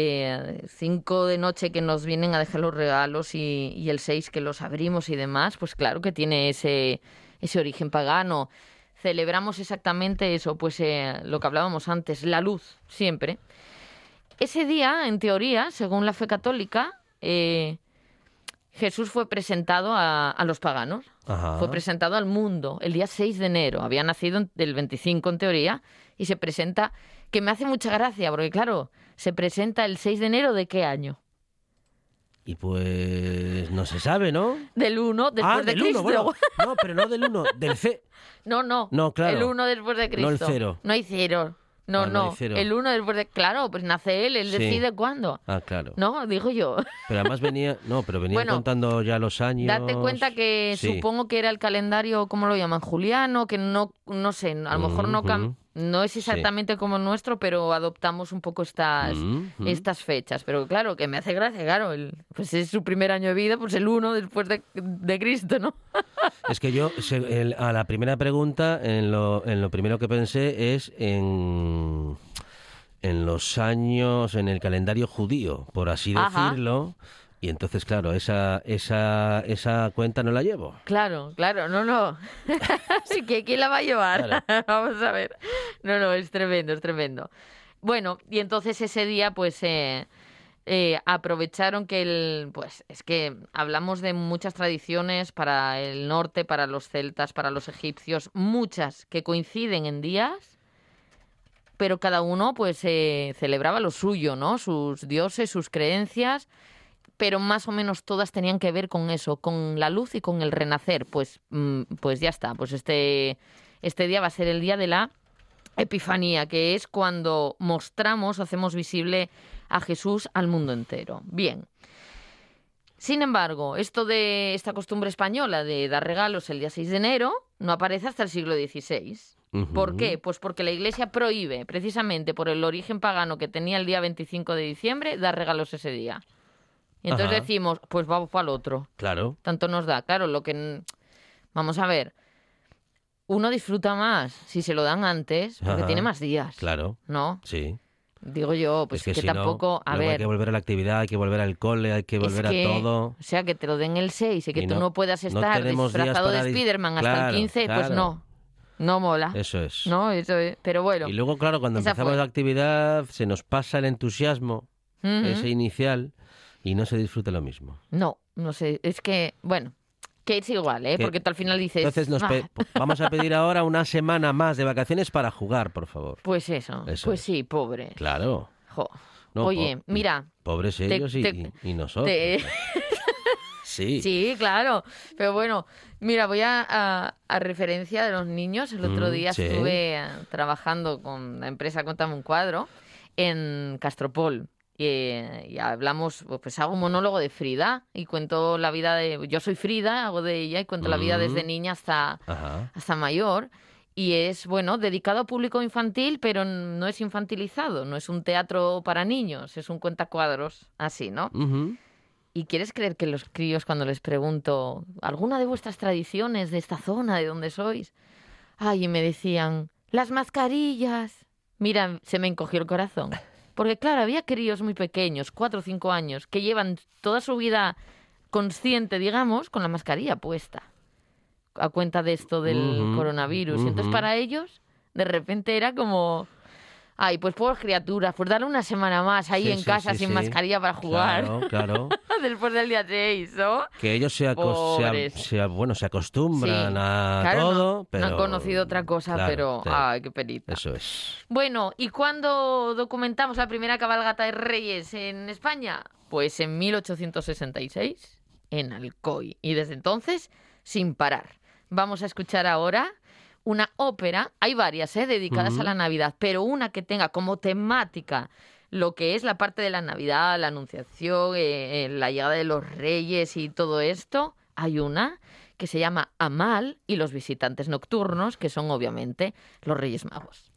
5 de noche que nos vienen a dejar los regalos y, y el 6 que los abrimos y demás, pues claro que tiene ese, ese origen pagano. Celebramos exactamente eso, pues eh, lo que hablábamos antes, la luz, siempre. Ese día, en teoría, según la fe católica, eh, Jesús fue presentado a, a los paganos, Ajá. fue presentado al mundo el día 6 de enero. Había nacido en- el 25 en teoría y se presenta, que me hace mucha gracia, porque claro, se presenta el 6 de enero de qué año? Y pues no se sabe, ¿no? Del 1 después ah, de del Cristo. 1, bueno. No, pero no del 1, del C. No, no. No, claro. El 1 después de Cristo. No el cero. No hay cero. No, Ah, no. El 1 después de. Claro, pues nace él, él Sí. decide cuándo. Ah, claro. No, digo yo. Pero además venía, no, pero venía Bueno, contando ya los años. Date cuenta que Sí. supongo que era el calendario, ¿cómo lo llaman? Juliano, que no, no sé, a lo mejor no, cam- Ujú. No es exactamente como el nuestro, pero adoptamos un poco estas, estas fechas. Pero claro, que me hace gracia, claro, el- pues es su primer año de vida, pues el 1 después de, de Cristo, ¿no? Es que yo, el- a la primera pregunta, en lo, en lo primero que pensé es en, en los años, en el calendario judío, por así Ajá. decirlo. Y entonces, claro, esa, esa, esa cuenta no la llevo. Claro, claro, no, no. Así que ¿quién la va a llevar? Vamos a ver. No, no, es tremendo, es tremendo. Bueno, y entonces ese día, pues, eh, eh, aprovecharon que el, pues, es que hablamos de muchas tradiciones para el norte, para los celtas, para los egipcios, muchas que coinciden en días, pero cada uno, pues, eh, celebraba lo suyo, ¿no? Sus dioses, sus creencias pero más o menos todas tenían que ver con eso, con la luz y con el renacer. Pues, mm, pues ya está, pues este, este día va a ser el día de la Epifanía, que es cuando mostramos, hacemos visible a Jesús al mundo entero. Bien. Sin embargo, esto de esta costumbre española de dar regalos el día 6 de enero no aparece hasta el siglo XVI. ¿Por qué? Pues porque la Iglesia prohíbe, precisamente por el origen pagano que tenía el día 25 de diciembre, dar regalos ese día. Y entonces Ajá. decimos, pues vamos para el otro. Claro. Tanto nos da. Claro, lo que... Vamos a ver. Uno disfruta más si se lo dan antes, porque Ajá. tiene más días. Claro. ¿No? Sí. Digo yo, pues es que, que, si no, tampoco... a luego hay ver, que volver a la actividad, hay que volver al cole, hay que es volver que- a todo. O sea, que te lo den el 6 y que Y tú no- no, puedas no estar días disfrazado de Spiderman hasta Claro, el 15, pues no. No mola. Eso es. No, eso es. Pero bueno. Y luego, claro, cuando empezamos fue. la actividad, se nos pasa el entusiasmo, ese inicial, y no se disfruta lo mismo. No, no sé. Es que, bueno, que es igual, ¿eh? Que- Porque tú al final dices... Entonces nos "Ah, vamos a pedir ahora una semana más de vacaciones para jugar, por favor. Pues eso, Eso pues es. sí, pobre. Claro. Jo. No, Oye, po- mira, Pobres te- ellos y, te- y nosotros. te- Sí. sí, claro. Pero bueno, mira, voy a, a- a referencia de los niños. El otro Mm, día sí. estuve trabajando con la empresa Contame un cuadro en Castropol. Y, y hablamos, pues hago un monólogo de Frida y cuento la vida de... Yo soy Frida, hago de ella y cuento la vida Mm. desde niña hasta, Ajá. hasta mayor. Y es, bueno, dedicado a público infantil, pero no es infantilizado, no es un teatro para niños, es un cuentacuadros así, ¿no? ¿Y quieres creer que los críos cuando les pregunto alguna de vuestras tradiciones de esta zona, de donde sois? Ay, y me decían, las mascarillas. Mira, se me encogió el corazón. Porque claro, había críos muy pequeños, cuatro o cinco años, que llevan toda su vida consciente, digamos, con la mascarilla puesta. A cuenta de esto del coronavirus. Y entonces ujú. para ellos, de repente era como... Ay, pues pobres criaturas, pues darle una semana más ahí Sí, en sí, casa sí, sin mascarilla para jugar. Claro, claro. Después del día 6, ¿no? Que ellos se, bueno, acostumbran a Claro, no- todo, no, pero... han conocido otra cosa, Claro, pero... Ay, qué perita. Eso es. Bueno, ¿y cuándo documentamos la primera cabalgata de reyes en España? Pues en 1866, en Alcoy. Y desde entonces, sin parar. Vamos a escuchar ahora una ópera, hay varias, ¿eh? dedicadas a la Navidad, pero una que tenga como temática lo que es la parte de la Navidad, la Anunciación, eh, eh, la llegada de los reyes y todo esto, hay una que se llama Amal y los visitantes nocturnos, que son obviamente los Reyes Magos.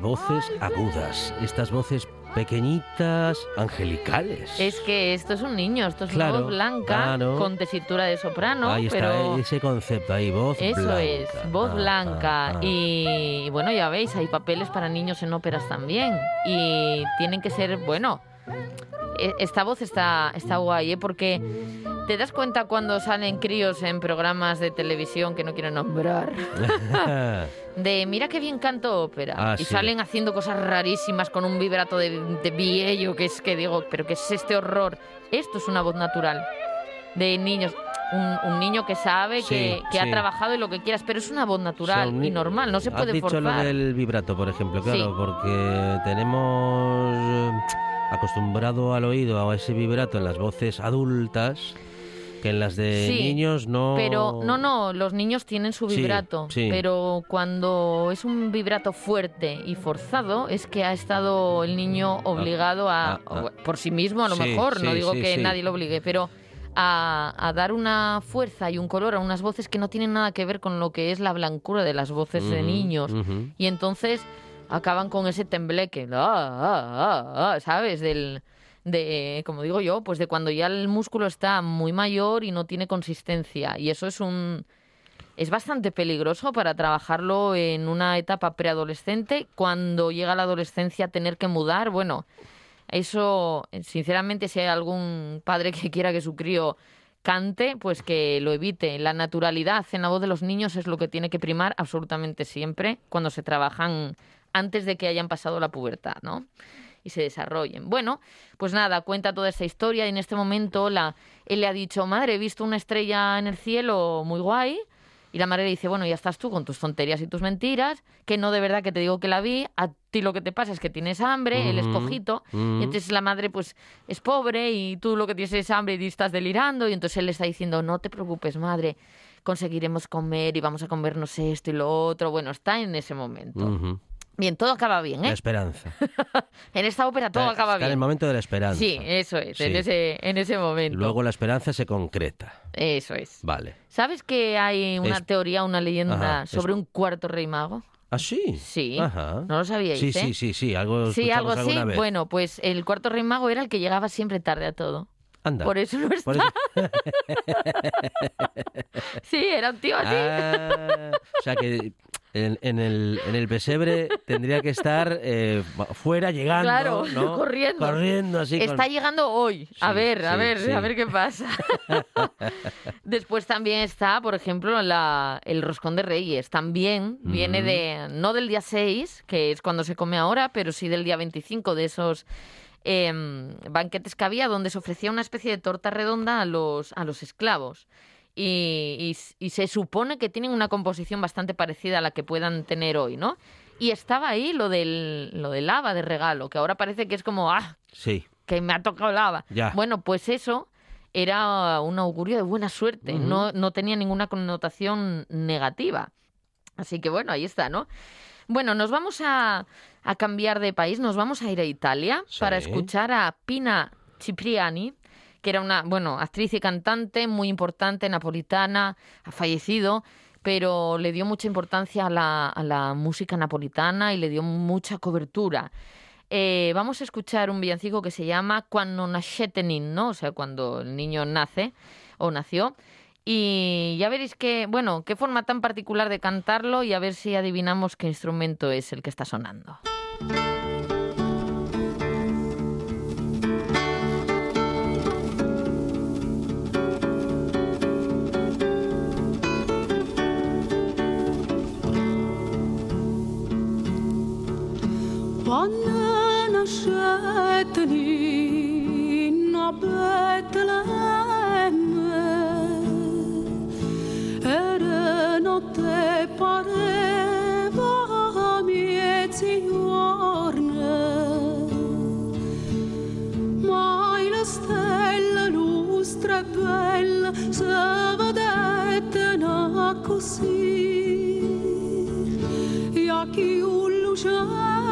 Voces agudas, estas voces pequeñitas, angelicales. Es que esto es un niño, esto es Claro, una voz blanca con tesitura de soprano, ahí pero está ese concepto ahí, voz eso blanca. es, voz Ah, blanca. ah, ah. Y bueno, ya veis, hay papeles para niños en óperas también. Y tienen que ser, bueno, e- esta voz está, está guay, ¿eh? porque te das cuenta cuando salen críos en programas de televisión que no quiero nombrar. De mira qué bien canto ópera. Ah, y sí. salen haciendo cosas rarísimas con un vibrato de, de viejo, que es que digo, pero ¿qué es este horror? Esto es una voz natural de niños. Un, un niño que sabe, Sí, que, que ha trabajado y lo que quieras, pero es una voz natural O sea, un y normal, no se Has puede dicho forzar. lo del vibrato, por ejemplo, claro, Sí. porque tenemos eh, acostumbrado al oído a ese vibrato en las voces adultas, que en las de Sí, niños no... Pero no, no, los niños tienen su vibrato, sí. pero cuando es un vibrato fuerte y forzado es que ha estado el niño obligado a, ah, ah. por sí mismo a lo mejor, no digo que nadie lo obligue, pero a, a dar una fuerza y un color a unas voces que no tienen nada que ver con lo que es la blancura de las voces de niños. Y entonces acaban con ese tembleque, ah, ah, ah, ah, ¿sabes? Del, de, como digo yo, pues de cuando ya el músculo está muy mayor y no tiene consistencia. Y eso es un... Es bastante peligroso para trabajarlo en una etapa preadolescente. Cuando llega la adolescencia, tener que mudar, bueno, eso, sinceramente, si hay algún padre que quiera que su crío cante, pues que lo evite. La naturalidad en la voz de los niños es lo que tiene que primar absolutamente siempre cuando se trabajan antes de que hayan pasado la pubertad, ¿no? Y se desarrollen. Bueno, pues nada, cuenta toda esta historia y en este momento la, él le ha dicho, madre, he visto una estrella en el cielo muy guay. Y la madre le dice, bueno, ya estás tú con tus tonterías y tus mentiras, que no de verdad que te digo que la vi, a ti lo que te pasa es que tienes hambre, él es cojito, ujú. y entonces la madre pues es pobre y tú lo que tienes es hambre y estás delirando, y entonces él le está diciendo, no te preocupes, madre, conseguiremos comer y vamos a comernos esto y lo otro. Bueno, está en ese momento. Ujú. Bien, todo acaba bien, La ¿eh? esperanza. En esta ópera todo Está- acaba está en el bien. momento de la esperanza. Sí, eso es, en, ese, en ese momento. Luego la esperanza se concreta. Eso es. Vale. ¿Sabes que hay una Es- teoría, una leyenda Ajá, es- sobre un cuarto rey mago? ¿Ah, sí? Sí. Ajá. ¿No lo sabíais, Sí, eh? sí, sí, sí. Algo Sí, algo así. vez. Bueno, pues el cuarto rey mago era el que llegaba siempre tarde a todo. Anda. Por eso no está. Por eso- Sí, era un tío así. Ah, o sea que en, en el, en el pesebre tendría que estar eh, fuera, llegando, Claro, ¿no? corriendo. Corriendo así. con- Está llegando hoy. A Sí, ver, a ver, sí. a ver qué pasa. Después también está, por ejemplo, la, el roscón de Reyes. También viene de, no del día 6, que es cuando se come ahora, pero sí del día 25, de esos em, banquetes que había donde se ofrecía una especie de torta redonda a los, a los esclavos. Y, y s- y se supone que tienen una composición bastante parecida a la que puedan tener hoy, ¿no? Y estaba ahí lo del, lo del haba de regalo, que ahora parece que es como, ah, Sí. que me ha tocado lava. Ya. Bueno, pues eso era un augurio de buena suerte, no, no tenía ninguna connotación negativa. Así que bueno, ahí está, ¿no? Bueno, nos vamos a, a cambiar de país, nos vamos a ir a Italia Sí. para escuchar a Pina Cipriani, que era una, bueno, actriz y cantante muy importante, napolitana, ha fallecido, pero le dio mucha importancia a la, a la música napolitana y le dio mucha cobertura. Eh, vamos a escuchar un villancico que se llama Quando nascete ninno, o sea, cuando el niño nace o nació. Y ya veréis que, bueno, qué forma tan particular de cantarlo y a ver si adivinamos qué instrumento es el que está sonando. Doamne, nașetelina Betleme, ere no te notte pareva miețiorne, mai la stelle lustre belle se vedetena così, ia chiul lușea,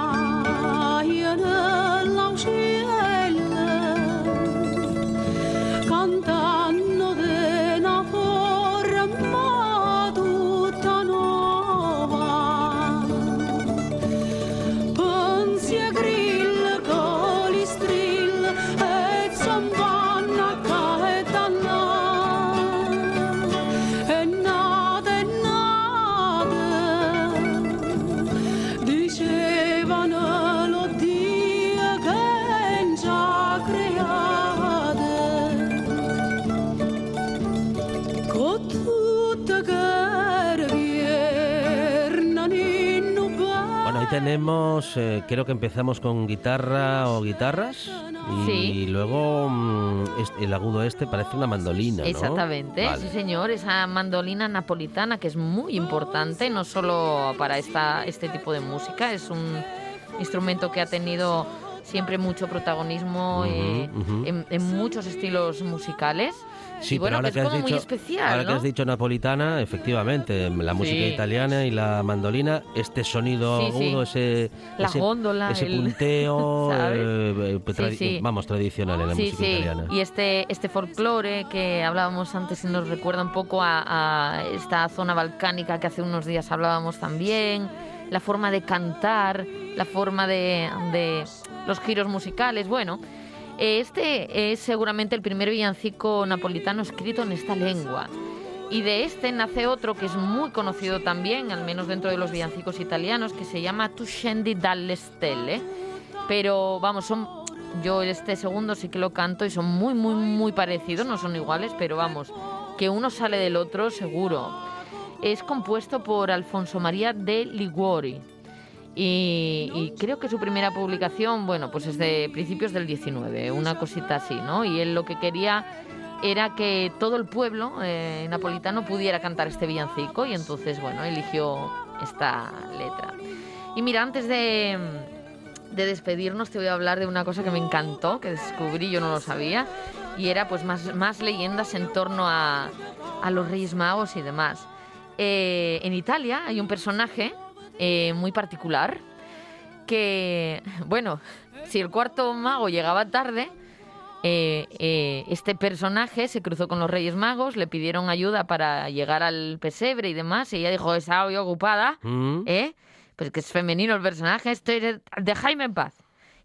tenemos, eh, creo que empezamos con guitarra o guitarras. Y luego mm, el agudo este parece una mandolina. Exactamente, sí señor, esa mandolina napolitana que es muy importante, no solo para esta, este tipo de música, es un instrumento que ha tenido siempre mucho protagonismo eh, en, muchos estilos musicales. Sí, bueno, ahora que, es como muy especial, ahora que has dicho napolitana, efectivamente, la música italiana y la mandolina, este sonido agudo, ese, la ese, góndola, ese punteo, eh, vamos, tradicional en la música italiana. Y este, este folclore que hablábamos antes y nos recuerda un poco a, esta zona balcánica que hace unos días hablábamos también, la forma de cantar, la forma de, de los giros musicales, bueno. Este es seguramente el primer villancico napolitano escrito en esta lengua. Y de este nace otro que es muy conocido también, al menos dentro de los villancicos italianos, que se llama Tu scendi dalle stelle. Pero vamos, son yo este segundo sí que lo canto y son muy, muy, muy parecidos, no son iguales, pero vamos, que uno sale del otro seguro. Es compuesto por Alfonso María de Liguori, y, creo que su primera publicación, bueno, pues es de principios del 19, una cosita así, ¿no? Y él lo que quería era que todo el pueblo eh, napolitano pudiera cantar este villancico y entonces, bueno, eligió esta letra. Y mira, antes de, de despedirnos te voy a hablar de una cosa que me encantó, que descubrí, yo no lo sabía, y era pues más, más leyendas en torno a, a los Reyes Magos y demás. Eh, en Italia hay un personaje eh, muy particular que, bueno, si el cuarto mago llegaba tarde, eh, eh, este personaje se cruzó con los Reyes Magos, le pidieron ayuda para llegar al pesebre y demás, y ella dijo, está hoy ocupada, mm. ¿eh? Pues que es femenino el personaje, estoy de Jaime en paz.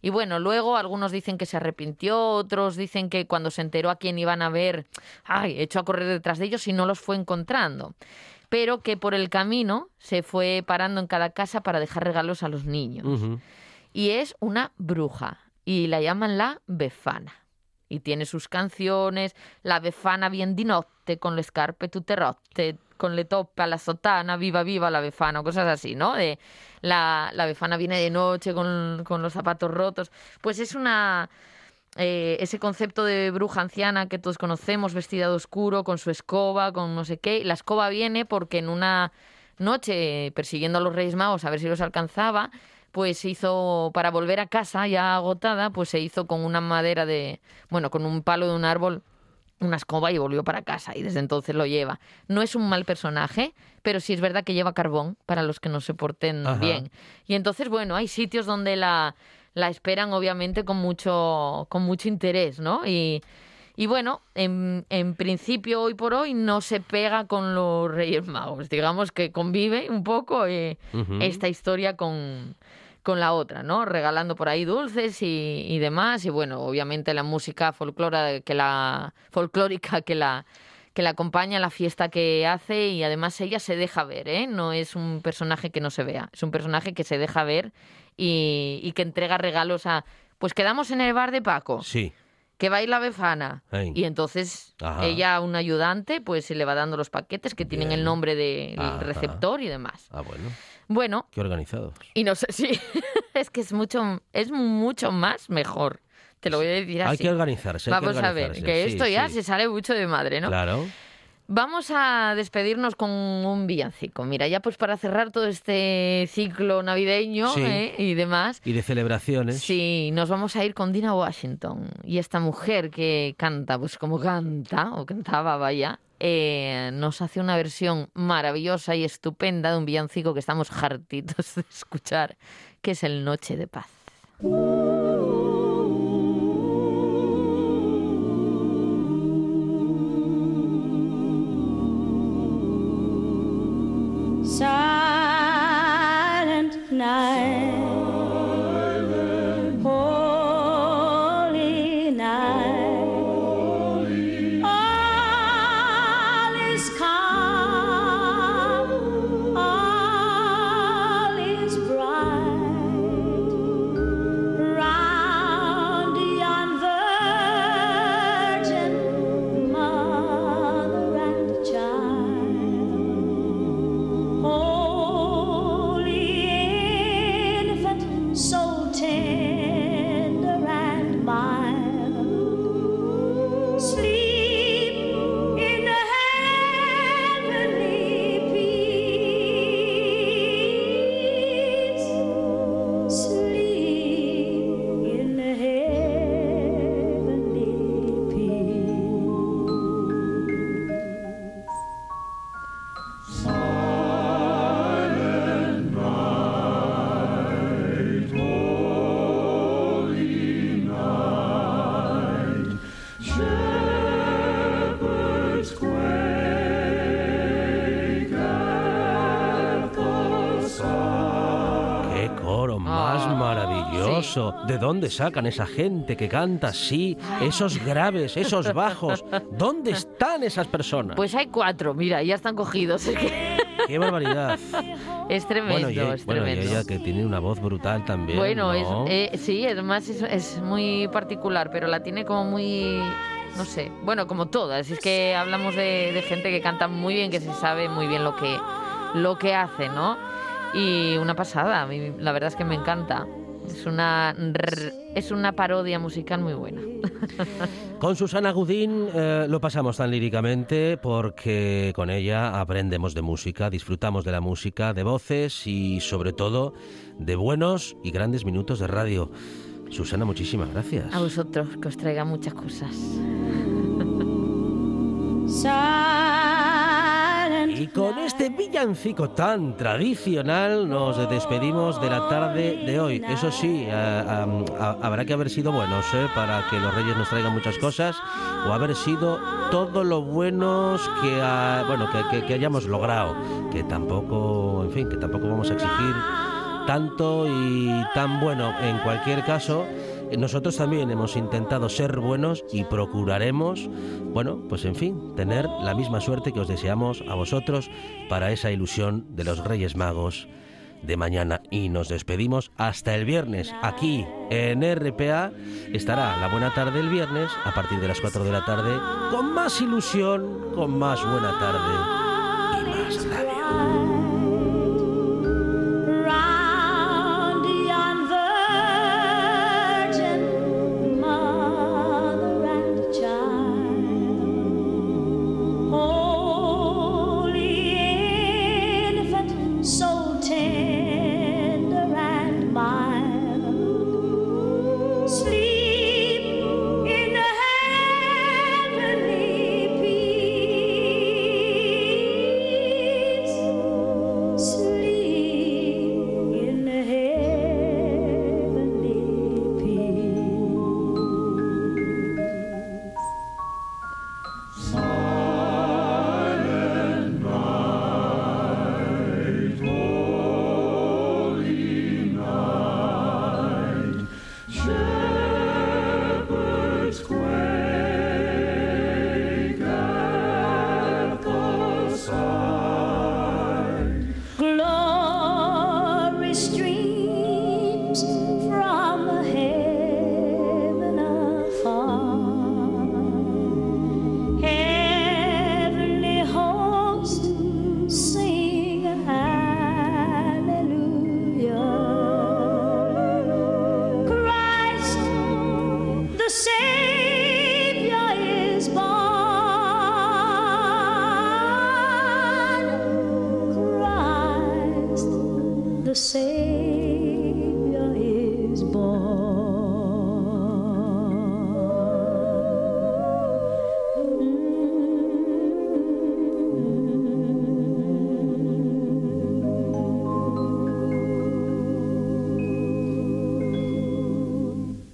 Y bueno, luego algunos dicen que se arrepintió, otros dicen que cuando se enteró a quién iban a ver, ay, echó a correr detrás de ellos y no los fue encontrando pero que por el camino se fue parando en cada casa para dejar regalos a los niños. Y es una bruja y la llaman la Befana. Y tiene sus canciones, la Befana bien di notte, con le scarpe tutte rotte, con le toppe a la sotana, viva viva la Befana, cosas así, ¿no? De la, la Befana viene de noche con, con los zapatos rotos. Pues es una eh, ese concepto de bruja anciana que todos conocemos, vestida de oscuro, con su escoba, con no sé qué. La escoba viene porque en una noche, persiguiendo a los Reyes Magos a ver si los alcanzaba, pues se hizo, para volver a casa ya agotada, pues se hizo con una madera de, bueno, con un palo de un árbol una escoba y volvió para casa y desde entonces lo lleva. No es un mal personaje, pero sí es verdad que lleva carbón para los que no se porten bien. Y entonces, bueno, hay sitios donde la, la esperan obviamente con mucho, con mucho interés, ¿no? Y, y bueno, en, en, principio hoy por hoy no se pega con los Reyes Magos, digamos que convive un poco eh, esta historia con, con la otra, ¿no? Regalando por ahí dulces y, y demás y bueno, obviamente la música folclórica que la folclórica que la que la acompaña a la fiesta que hace y además ella se deja ver, ¿eh? No es un personaje que no se vea, es un personaje que se deja ver y, que entrega regalos a... Pues quedamos en el bar de Paco. Sí. Que baila Befana. Y entonces ella, un ayudante, pues se le va dando los paquetes que tienen el nombre del receptor y demás. Ah, bueno. Bueno. Qué organizados. Y no sé, sí. es que es mucho, es mucho más mejor. Te lo voy a decir así. Hay que organizarse. Vamos a ver, que esto ya se sale mucho de madre, ¿no? Claro. Vamos a despedirnos con un villancico. Mira, ya pues para cerrar todo este ciclo navideño ¿eh? y demás. Y de celebraciones. Sí, nos vamos a ir con Dina Washington y esta mujer que canta, pues como canta, o cantaba, vaya, eh, nos hace una versión maravillosa y estupenda de un villancico que estamos hartitos de escuchar, que es el Noche de Paz. Dónde sacan esa gente que canta así? Esos graves, esos bajos. ¿Dónde están esas personas? Pues hay cuatro, mira, ya están cogidos. ¡Qué barbaridad! es tremendo, Bueno, y, es bueno, y ella que tiene una voz brutal también. Bueno, ¿no? es, eh, sí, además es, es muy particular, pero la tiene como muy, no sé, bueno, como todas. Es que hablamos de, de gente que canta muy bien, que se sabe muy bien lo que, lo que hace, ¿no? Y una pasada, a mí la verdad es que me encanta. Es una, es una parodia musical muy buena. Con Susana Gudín eh, lo pasamos tan líricamente porque con ella aprendemos de música, disfrutamos de la música, de voces y sobre todo de buenos y grandes minutos de radio. Susana, muchísimas gracias. A vosotros, que os traiga muchas cosas. Y con este villancico tan tradicional nos despedimos de la tarde de hoy. Eso sí, eh, habrá que haber sido buenos eh, para que los reyes nos traigan muchas cosas o haber sido todo lo buenos que, bueno, que, hayamos logrado. Que tampoco, en fin, que tampoco vamos a exigir tanto y tan bueno. En cualquier caso, nosotros también hemos intentado ser buenos y procuraremos, bueno, pues en fin, tener la misma suerte que os deseamos a vosotros para esa ilusión de los Reyes Magos de mañana. Y nos despedimos hasta el viernes. Aquí en RPA estará la buena tarde el viernes a partir de las 4 de la tarde con más ilusión, con más buena tarde y más.